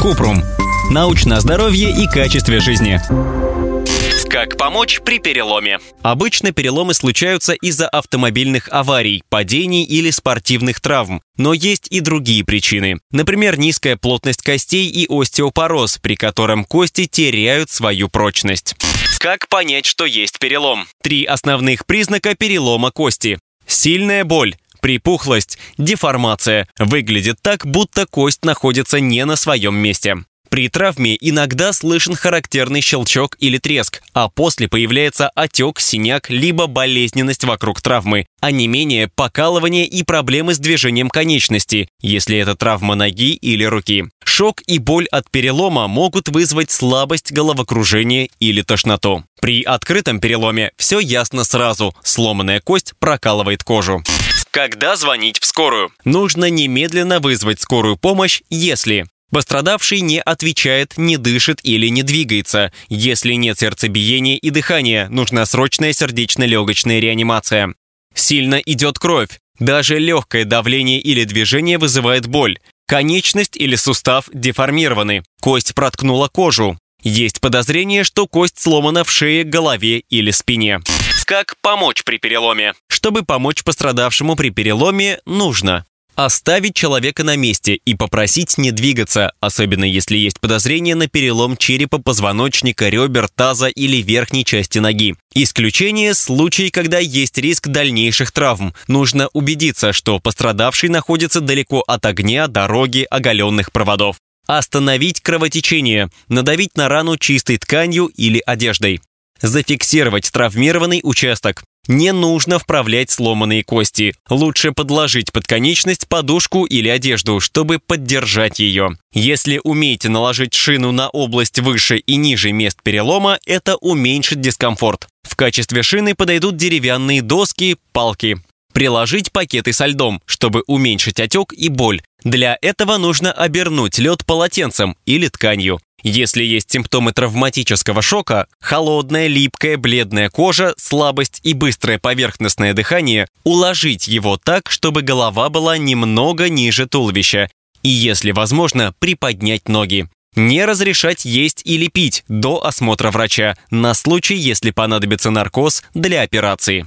Купрум. Научное здоровье и качестве жизни. Как помочь при переломе? Обычно переломы случаются из-за автомобильных аварий, падений или спортивных травм. Но есть и другие причины. Например, низкая плотность костей и остеопороз, при котором кости теряют свою прочность. Как понять, что есть перелом? Три основных признака перелома кости. Сильная боль, припухлость, деформация. Выглядит так, будто кость находится не на своем месте. При травме иногда слышен характерный щелчок или треск, а после появляется отек, синяк, либо болезненность вокруг травмы, а не менее покалывание и проблемы с движением конечности, если это травма ноги или руки. Шок и боль от перелома могут вызвать слабость, головокружение или тошноту. При открытом переломе все ясно сразу, сломанная кость прокалывает кожу. Когда звонить в скорую? Нужно немедленно вызвать скорую помощь, если Пострадавший не отвечает, не дышит или не двигается. Если нет сердцебиения и дыхания, нужна срочная сердечно-легочная реанимация. Сильно идет кровь. Даже легкое давление или движение вызывает боль. Конечность или сустав деформированы. Кость проткнула кожу. Есть подозрение, что кость сломана в шее, голове или спине. Как помочь при переломе? Чтобы помочь пострадавшему при переломе, нужно Оставить человека на месте и попросить не двигаться, особенно если есть подозрение на перелом черепа, позвоночника, ребер, таза или верхней части ноги. Исключение – случай, когда есть риск дальнейших травм. Нужно убедиться, что пострадавший находится далеко от огня, дороги, оголенных проводов. Остановить кровотечение, надавить на рану чистой тканью или одеждой. Зафиксировать травмированный участок. Не нужно вправлять сломанные кости. Лучше подложить под конечность подушку или одежду, чтобы поддержать ее. Если умеете наложить шину на область выше и ниже мест перелома, это уменьшит дискомфорт. В качестве шины подойдут деревянные доски, палки. Приложить пакеты со льдом, чтобы уменьшить отек и боль. Для этого нужно обернуть лед полотенцем или тканью. Если есть симптомы травматического шока, холодная, липкая, бледная кожа, слабость и быстрое поверхностное дыхание, уложить его так, чтобы голова была немного ниже туловища и, если возможно, приподнять ноги. Не разрешать есть или пить до осмотра врача на случай, если понадобится наркоз для операции.